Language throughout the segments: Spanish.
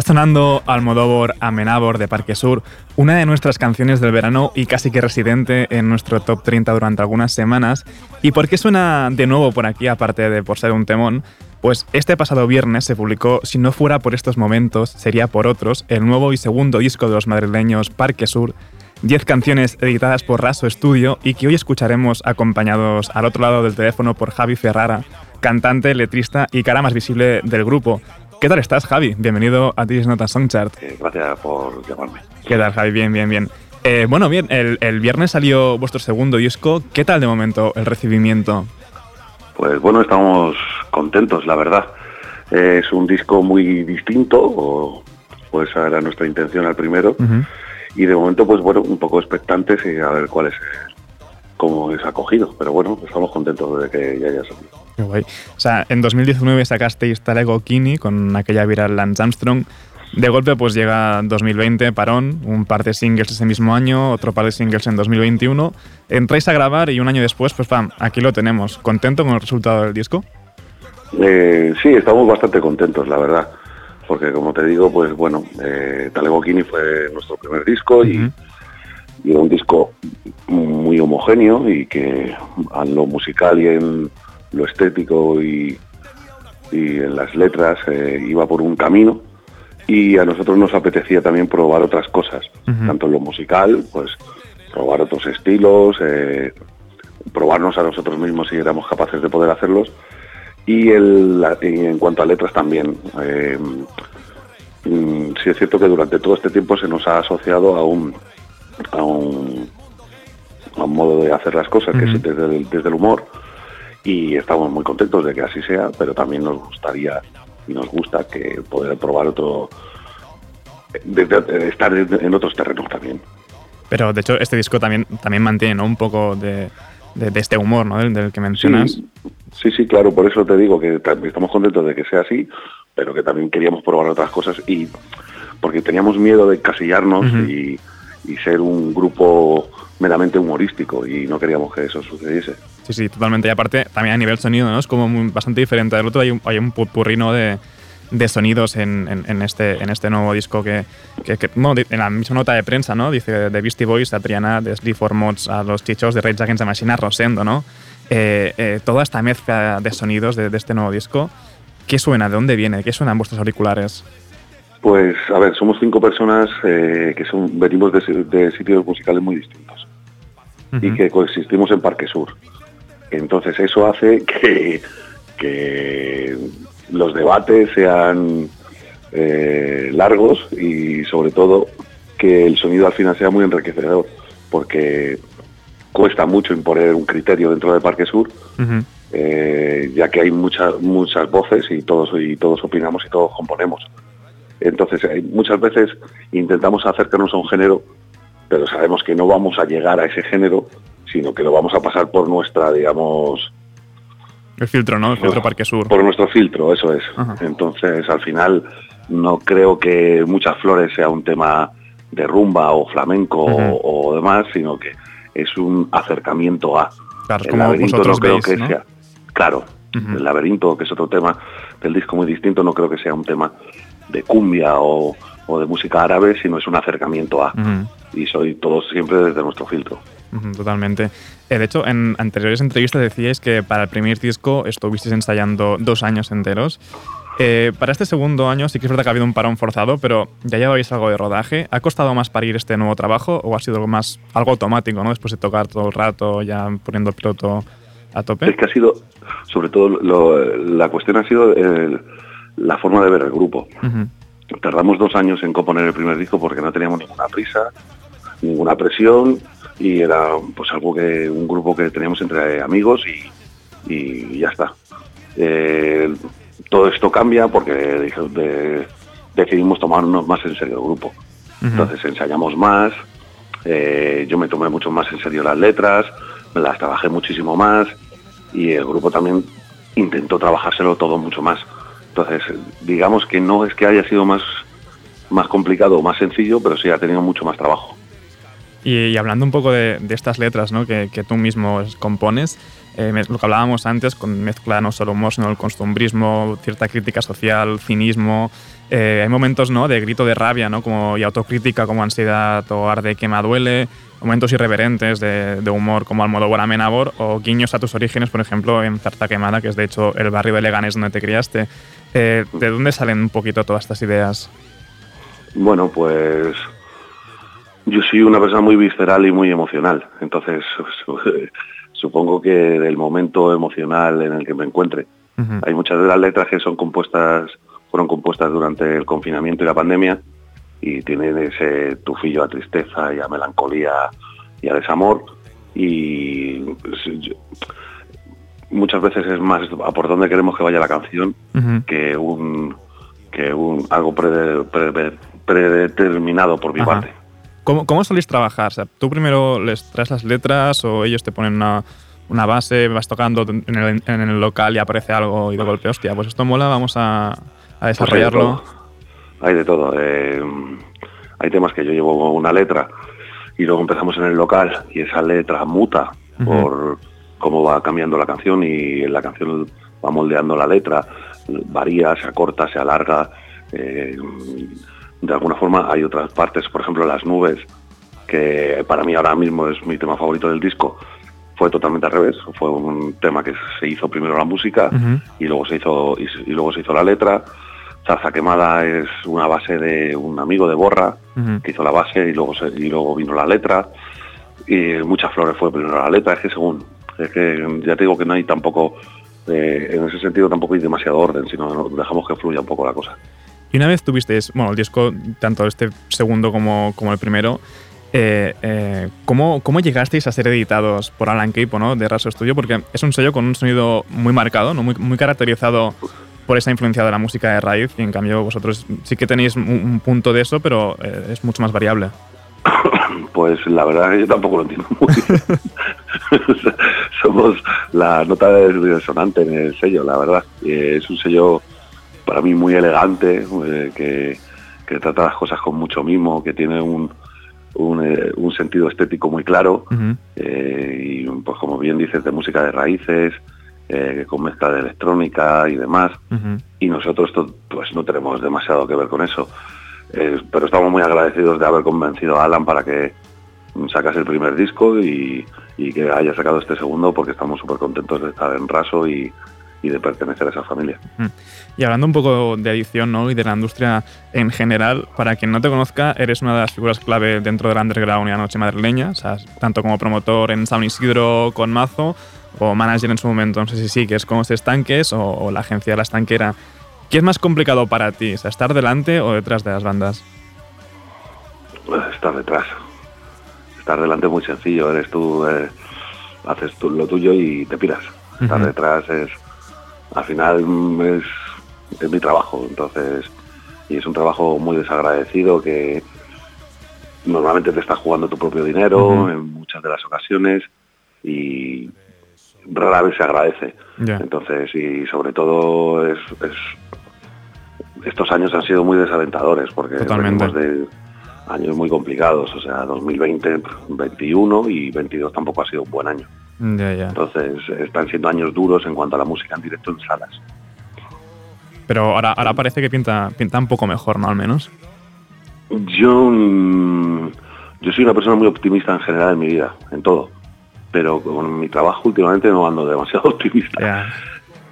Está sonando Almodóvar Amenábor de Parque Sur, una de nuestras canciones del verano y casi que residente en nuestro top 30 durante algunas semanas. ¿Y por qué suena de nuevo por aquí, aparte de por ser un temón? Pues este pasado viernes se publicó, si no fuera por estos momentos, sería por otros, el nuevo y segundo disco de los madrileños Parque Sur, 10 canciones editadas por Raso Studio y que hoy escucharemos acompañados al otro lado del teléfono por Javi Ferrara, cantante, letrista y cara más visible del grupo. ¿Qué tal estás, Javi? Bienvenido a This Nota Songchart. Eh, gracias por llamarme. ¿Qué tal, Javi? Bien, bien, bien. Eh, bueno, bien, el, el viernes salió vuestro segundo disco. ¿Qué tal de momento el recibimiento? Pues bueno, estamos contentos, la verdad. Eh, es un disco muy distinto, o pues era nuestra intención al primero. Y de momento, pues bueno, un poco expectantes y a ver cuál es, cómo es acogido. Pero bueno, estamos contentos de que ya haya salido. Guay. O sea, en 2019 sacasteis Talego Kini con aquella viral Lance Armstrong. De golpe, pues llega 2020, parón, un par de singles ese mismo año, otro par de singles en 2021. Entráis a grabar y un año después, pues pam, aquí lo tenemos. ¿Contento con el resultado del disco? Eh, sí, estamos bastante contentos, la verdad. Porque como te digo, pues bueno, eh, Talego Kini fue nuestro primer disco y, era un disco muy homogéneo y que en lo musical y en lo estético y, y en las letras eh, iba por un camino y a nosotros nos apetecía también probar otras cosas, tanto en lo musical, pues probar otros estilos, eh, probarnos a nosotros mismos si éramos capaces de poder hacerlos y, el, y en cuanto a letras también. eh, mm, sí es cierto que durante todo este tiempo se nos ha asociado a un, a un, a un modo de hacer las cosas, que es desde el, desde el humor, y estamos muy contentos de que así sea, pero también nos gustaría y nos gusta que poder probar otro, de- de- de estar en otros terrenos también. Pero de hecho, este disco también, también mantiene ¿no? un poco de, este humor ¿no? del, del que mencionas. Sí, sí, sí, claro, por eso te digo que tam- estamos contentos de que sea así, pero que también queríamos probar otras cosas y porque teníamos miedo de casillarnos y ser un grupo meramente humorístico y no queríamos que eso sucediese. Sí, sí, totalmente. Y aparte, también a nivel sonido, ¿no? Es como muy- bastante diferente del otro. Hay un, hay un purri, ¿no? de, de sonidos en, en- en este, en este nuevo disco que, que- que, bueno, di- en la misma nota de prensa, ¿no? Dice de Beastie Boys a Triana, de Sleep for Mods a los chichos, de Rage Against the Machine a Rosendo, ¿no? Eh, eh, toda esta mezcla de sonidos de, de este nuevo disco, ¿qué suena? ¿De dónde viene? ¿Qué suena en vuestros auriculares? Pues, a ver, somos cinco personas eh, que son, venimos de, de sitios musicales muy distintos y que coexistimos en Parque Sur. Entonces eso hace que, que los debates sean eh, largos y sobre todo que el sonido al final sea muy enriquecedor, porque cuesta mucho imponer un criterio dentro de Parque Sur, eh, ya que hay muchas muchas voces y todos y todos opinamos y todos componemos. Entonces, hay- muchas veces intentamos acercarnos a un género, pero sabemos que no vamos a llegar a ese género, sino que lo vamos a pasar por nuestra, digamos, El filtro, ¿no? El filtro Parque Sur. por nuestro filtro, eso es. Ajá. Entonces, al final, no creo que Muchas Flores sea un tema de rumba o flamenco o, o demás, sino que es un acercamiento a. Claro, el como laberinto no creo veis, que ¿no? sea. Claro, el laberinto, que es otro tema del disco muy distinto, no creo que sea un tema de cumbia o, o de música árabe, sino es un acercamiento a. Y soy todo siempre desde nuestro filtro. Totalmente. Eh, de hecho, en anteriores entrevistas decíais que para el primer disco estuvisteis ensayando dos años enteros. Eh, para este segundo año sí que es verdad que ha habido un parón forzado, pero ya lleváis algo de rodaje. ¿Ha costado más parir este nuevo trabajo o ha sido algo más algo automático, ¿no? Después de tocar todo el rato, ya poniendo el piloto a tope. Es que ha sido, sobre todo, lo- la cuestión ha sido eh, la forma de ver el grupo. Tardamos dos años en componer el primer disco porque no teníamos ninguna prisa, ninguna presión y era pues algo que un grupo que teníamos entre amigos y, y ya está. Eh, todo esto cambia porque decidimos tomarnos más en serio el grupo. Entonces ensayamos más, eh, yo me tomé mucho más en serio las letras, me las trabajé muchísimo más y el grupo también intentó trabajárselo todo mucho más. Entonces, digamos que no es que haya sido más, más complicado o más sencillo, pero sí ha tenido mucho más trabajo. Y, hablando un poco de, estas letras ¿no? que, que, tú mismo compones, eh, lo que hablábamos antes, con mezcla no solo humor, sino el costumbrismo, cierta crítica social, cinismo. Eh, hay momentos ¿no? de grito de rabia ¿no? como, y autocrítica como ansiedad o arde que me duele, momentos irreverentes de, de humor como Almodóvar Amenábor o guiños a tus orígenes, por ejemplo, en Zarta Quemada, que es de hecho el barrio de Leganés donde te criaste. Eh, ¿De dónde salen un poquito todas estas ideas? Bueno, pues yo soy una persona muy visceral y muy emocional, entonces supongo que del momento emocional en el que me encuentre. Hay muchas de las letras que son compuestas, fueron compuestas durante el confinamiento y la pandemia y tienen ese tufillo a tristeza y a melancolía y a desamor y pues, muchas veces es más a por dónde queremos que vaya la canción que un que un algo predeterminado por mi parte. ¿Cómo, ¿Cómo soléis trabajar? ¿Tú primero les traes las letras o ellos te ponen una, una base, vas tocando en el, en el, local y aparece algo y de golpe, hostia, pues esto mola, vamos a, a desarrollarlo? hay de todo. Eh, hay temas que yo llevo una letra y luego empezamos en el local y esa letra muta por cómo va cambiando la canción y la canción va moldeando la letra, varía, se acorta, se alarga. Eh, de alguna forma hay otras partes, por ejemplo las nubes, que para mí ahora mismo es mi tema favorito del disco, fue totalmente al revés, fue un tema que se hizo primero la música y luego se hizo y, luego se hizo la letra. Zarza Quemada es una base de un amigo de Borra que hizo la base y luego y luego vino la letra. Y Muchas Flores fue primero la letra, es que según, es que ya te digo que no hay tampoco, eh, en ese sentido tampoco hay demasiado orden, sino dejamos que fluya un poco la cosa. Y una vez tuvisteis, bueno, el disco, tanto este segundo como, como el primero, eh, eh, ¿cómo, ¿cómo, llegasteis a ser editados por Alan Cape, ¿no? de Raso Studio? Porque es un sello con un sonido muy marcado, ¿no? muy, muy caracterizado por esa influencia de la música de raíz y en cambio vosotros sí que tenéis un, punto de eso, pero eh, es mucho más variable. Pues la verdad yo tampoco lo entiendo muy bien. Somos la nota de sonante en el sello, la verdad. es un sello para mí muy elegante, que, que trata las cosas con mucho mimo, que tiene un, eh, un, sentido estético muy claro eh, y pues como bien dices de música de raíces eh, con mezcla de electrónica y demás. Y nosotros pues no tenemos demasiado que ver con eso. Pero estamos muy agradecidos de haber convencido a Alan para que sacase el primer disco y, y que haya sacado este segundo porque estamos súper contentos de estar en Raso y, y de pertenecer a esa familia. Y hablando un poco de edición ¿no? y de la industria en general, para quien no te conozca, eres una de las figuras clave dentro del underground y la noche madrileña, o sea, tanto como promotor en San Isidro con Mazo o manager en su momento, no sé si sí, que es como Estanques o, o, la agencia La Estanquera. ¿Qué es más complicado para ti, sea, estar delante o detrás de las bandas? Estar detrás. Estar delante es muy sencillo, eres tú, eh, haces tú lo tuyo y te piras. Estar detrás es al final es, es mi trabajo, entonces, y es un trabajo muy desagradecido que normalmente te estás jugando tu propio dinero en muchas de las ocasiones y rara vez se agradece. Entonces, y sobre todo es, estos años han sido muy desalentadores porque venimos de años muy complicados, o sea, 2020, 21 y 22 tampoco ha sido un buen año. Entonces están siendo años duros en cuanto a la música en directo en salas. Pero ahora, ahora parece que pinta, pinta un poco mejor, ¿no? Al menos. Yo, mm, yo soy una persona muy optimista en general en mi vida, en todo. Pero con mi trabajo últimamente no ando demasiado optimista.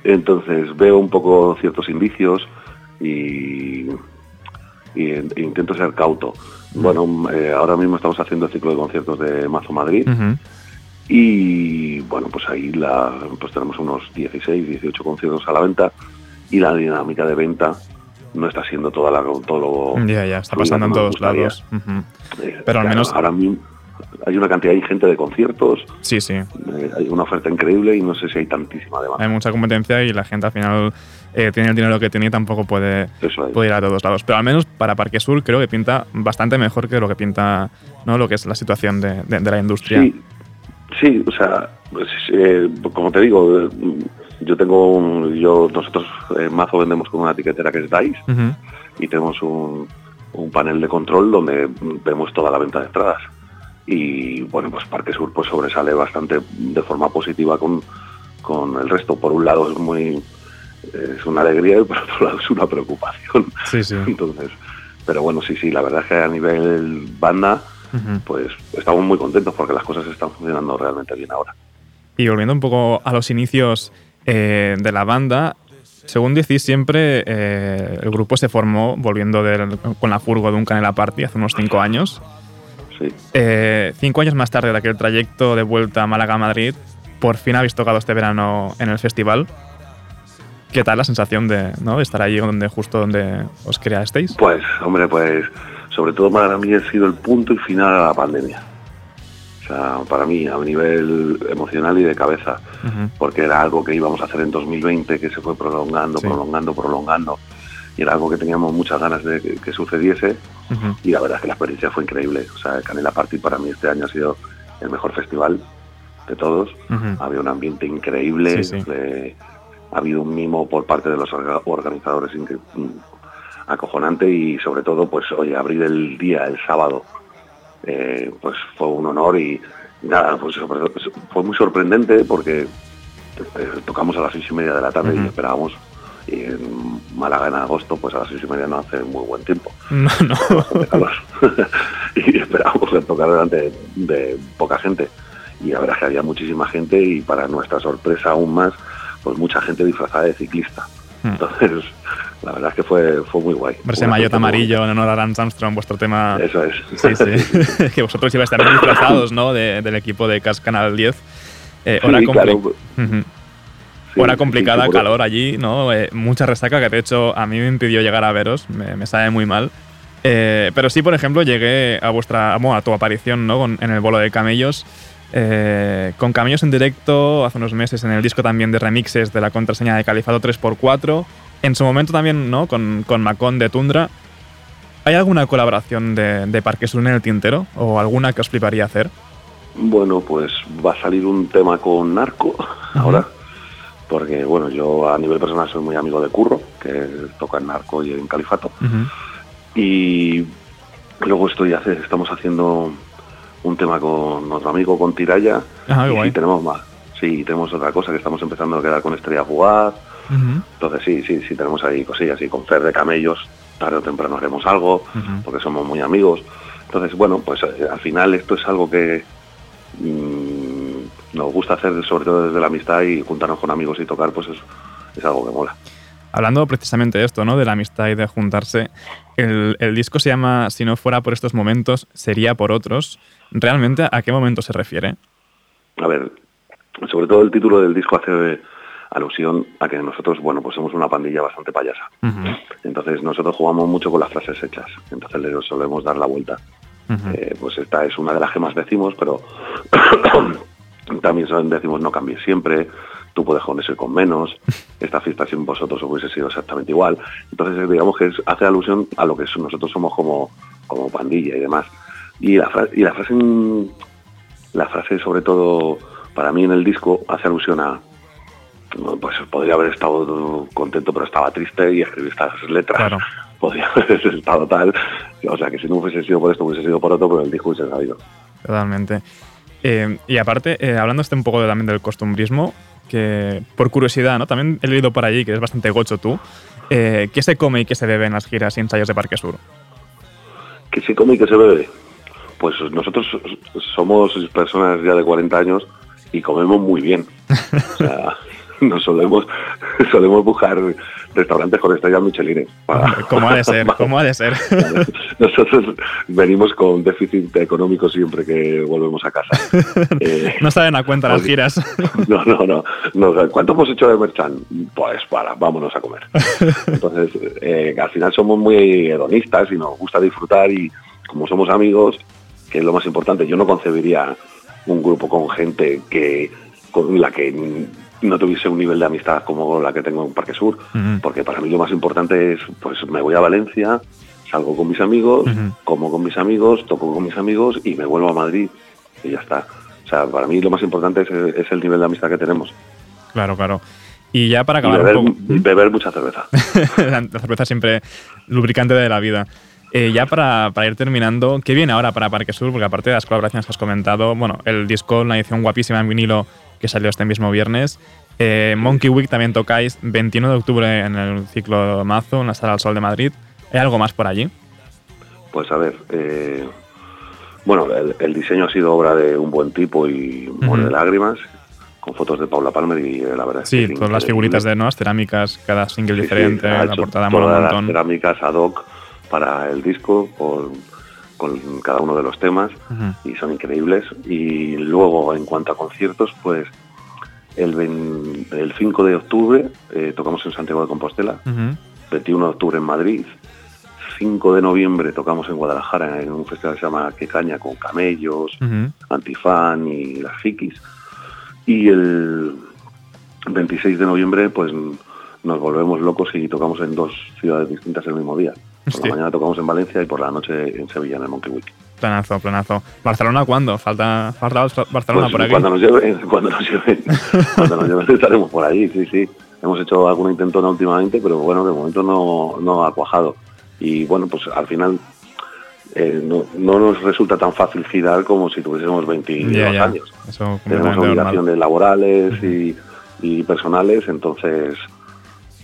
Entonces veo un poco ciertos indicios y, intento ser cauto. Bueno, eh, ahora mismo estamos haciendo el ciclo de conciertos de Mazo Madrid. Y bueno, pues ahí la, pues tenemos unos 16, 18 conciertos a la venta y la dinámica de venta no está siendo toda la todo ya ya está pasando en todos lados eh, pero al menos ahora mismo hay una cantidad ingente de conciertos. Sí, sí. eh, hay una oferta increíble y no sé si hay tantísima demanda. Hay mucha competencia y la gente al final eh, tiene el dinero que tiene y tampoco puede, es. puede ir a todos lados. Pero al menos para Parque Sur creo que pinta bastante mejor que lo que pinta ¿no? lo que es la situación de, de- de la industria. Sí, sí, o sea, pues, eh, como te digo, eh, yo tengo un, yo nosotros en Mazo vendemos con una etiquetera que es DICE y tenemos un, un panel de control donde vemos toda la venta de entradas. Y bueno, pues Parque Sur pues sobresale bastante de forma positiva con, con el resto. Por un lado es muy es una alegría y por otro lado es una preocupación. Sí, sí. Entonces, pero bueno, sí, sí, la verdad es que a nivel banda, Pues estamos muy contentos porque las cosas están funcionando realmente bien ahora. Y volviendo un poco a los inicios eh, de la banda, según decís siempre, eh, el grupo se formó volviendo del- con la furgo de un Canela Party hace unos cinco años. Sí. Eh, cinco años más tarde de aquel trayecto de vuelta a Málaga-Madrid, por fin habéis tocado este verano en el festival. ¿Qué tal la sensación de, ¿no? de estar allí donde, justo donde os creasteis? Pues, hombre, pues sobre todo para mí ha sido el punto y final a la pandemia. O sea, para mí, a nivel emocional y de cabeza, porque era algo que íbamos a hacer en 2020, que se fue prolongando, Sí. prolongando, prolongando, y era algo que teníamos muchas ganas de que, que sucediese, y la verdad es que la experiencia fue increíble. O sea, Canela Party para mí este año ha sido el mejor festival de todos. Había un ambiente increíble, Sí, sí. ha habido un mimo por parte de los orga- organizadores acojonante y sobre todo, pues oye, abrir el día, el sábado, eh, pues fue un honor y nada, pues fue muy sorprendente porque eh, tocamos a las seis y media de la tarde y esperábamos y en Málaga en agosto, pues a las seis y media no hace muy buen tiempo No, no. y esperábamos tocar delante de, de poca gente. Y la verdad es que había muchísima gente y para nuestra sorpresa aún más, pues mucha gente disfrazada de ciclista. Hmm. Entonces, la verdad es que fue, fue muy guay. Verse maillot amarillo en honor a Lance Armstrong, vuestro tema. Eso es. Sí, sí. que vosotros ibais también disfrazados, ¿no? De- del equipo de CAS Canal 10. Eh, hora, Sí, compli- claro. Sí, Hora sí, complicada, seguro. calor allí, ¿no? Eh, mucha resaca que de hecho a mí me impidió llegar a veros, me, me sabe muy mal. Eh, pero sí, por ejemplo, llegué a vuestra bueno, a tu aparición ¿no? Con- en el bolo de camellos. eh, con camellos en directo hace unos meses en el disco también de remixes de la contraseña de Califato 3x4. En su momento también ¿no? con, con Macón de Tundra. ¿Hay alguna colaboración de, de Parque Sur en el tintero? ¿O alguna que os fliparía hacer? Bueno, pues va a salir un tema con Narco ahora. Porque, bueno, yo a nivel personal soy muy amigo de Curro, que toca en Narco y en Califato. Y luego estoy hace, estamos haciendo un tema con otro amigo, con Tiraya. Ah, qué y guay. tenemos más. Sí, tenemos otra cosa que estamos empezando a quedar con Estrella Fugaz. Entonces sí, sí, sí, tenemos ahí cosillas. Y con Fer de Camellos, tarde o temprano haremos algo, porque somos muy amigos. Entonces, bueno, pues eh, al final esto es algo que mm, nos gusta hacer, sobre todo desde la amistad y juntarnos con amigos y tocar, pues es, es algo que mola. Hablando precisamente de esto, ¿no? De la amistad y de juntarse. El, el disco se llama Si no fuera por estos momentos, sería por otros. ¿Realmente a qué momento se refiere? A ver, sobre todo el título del disco hace alusión a que nosotros, bueno, pues somos una pandilla bastante payasa. Entonces nosotros jugamos mucho con las frases hechas. Entonces le solemos dar la vuelta. Eh, pues esta es una de las que más decimos, pero también decimos no cambies siempre, tú puedes con eso y con menos, esta fiesta sin vosotros hubiese sido exactamente igual. Entonces digamos que es- hace alusión a lo que so- nosotros somos como, como pandilla y demás. Y la, fra- y la frase la frase sobre todo para mí en el disco hace alusión a pues podría haber estado contento pero estaba triste y escribí estas letras Claro. podría haber estado tal o sea que si no hubiese sido por esto hubiese sido por otro pero el disco hubiese salido Totalmente. Eh, y aparte, eh, hablando este un poco de- también del costumbrismo, que por curiosidad, ¿no? También he leído por allí que eres bastante gocho tú. eh, ¿Qué se come y qué se bebe en las giras y ensayos de Parque Sur? que se come y que se bebe pues nosotros somos personas ya de 40 años y comemos muy bien o sea nos solemos solemos buscar restaurantes con estrellas michelines para- ¿Cómo ha de ser? ¿Cómo ha de ser? Nosotros venimos con déficit económico siempre que volvemos a casa. Eh, no saben a cuenta las giras. no, no, no, no. ¿Cuánto hemos hecho de merchan? Pues para, vámonos a comer. Entonces, eh, al final somos muy hedonistas y nos gusta disfrutar y como somos amigos, que es lo más importante. Yo no concebiría un grupo con gente que con la que no tuviese un nivel de amistad como la que tengo en Parque Sur, porque para mí lo más importante es, pues me voy a Valencia, salgo con mis amigos, como con mis amigos, toco con mis amigos y me vuelvo a Madrid y ya está. O sea, para mí lo más importante es, el nivel de amistad que tenemos. Claro, claro. Y ya para acabar. beber, un poco... beber mucha cerveza. la cerveza siempre lubricante de la vida. Eh, ya para, para, ir terminando, ¿qué viene ahora para Parque Sur? Porque aparte de las colaboraciones que has comentado, bueno, el disco, una edición guapísima en vinilo que salió este mismo viernes. Eh, Monkey Week también tocáis 21 de octubre en el ciclo Mazo, en la Sala al Sol de Madrid. ¿Hay algo más por allí? Pues a ver, eh, bueno, el, diseño ha sido obra de un buen tipo y uh de lágrimas, con fotos de Paula Palmer y la verdad Sí, es que todas las figuritas de nuevas cerámicas, cada single diferente, la portada todas las cerámicas ad hoc para el disco con cada uno de los temas y son increíbles. Y luego, en cuanto a conciertos, pues el, el 5 de octubre eh, tocamos en Santiago de Compostela, 21 de octubre en Madrid, 5 de noviembre tocamos en Guadalajara en un festival que se llama Que Caña con Camellos, Antifan y las Fikis. Y el 26 de noviembre pues nos volvemos locos y tocamos en dos ciudades distintas el mismo día. Por la mañana tocamos en Valencia y por la noche en Sevilla, en el Monkey Week. Planazo, planazo. ¿Barcelona cuándo? ¿Falta, falta Barcelona pues por aquí? Cuando nos lleven, cuando nos lleven, cuando nos lleven estaremos por ahí, sí, sí. Hemos hecho algún intento últimamente, pero bueno, de momento no, no ha cuajado. Y bueno, pues al final eh, no, no, nos resulta tan fácil girar como si tuviésemos 22 años. Tenemos obligaciones laborales y, y personales, entonces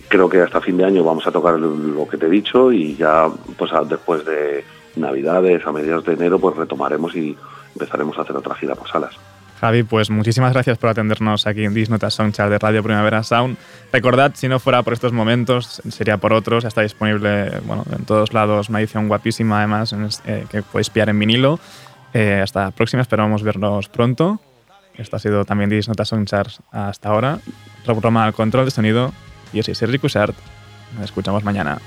creo que hasta fin de año vamos a tocar lo que te he dicho y ya pues después de Navidades, a mediados de enero, pues retomaremos y empezaremos a hacer otra gira por salas. Javi, pues muchísimas gracias por atendernos aquí en Disnota Soundchart de Radio Primavera Sound. Recordad, si no fuera por estos momentos, sería por otros. Está disponible bueno, en todos lados una edición guapísima, además, eh, que podéis pillar en vinilo. Eh, hasta la próxima, esperamos vernos pronto. Esto ha sido también Disnota Soundchart hasta ahora. Programa al control de sonido yo soy Sergi Cushart. Nos escuchamos mañana.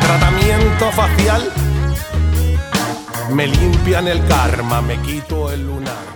Tratamiento facial. Me limpian el karma, me quito el lunar.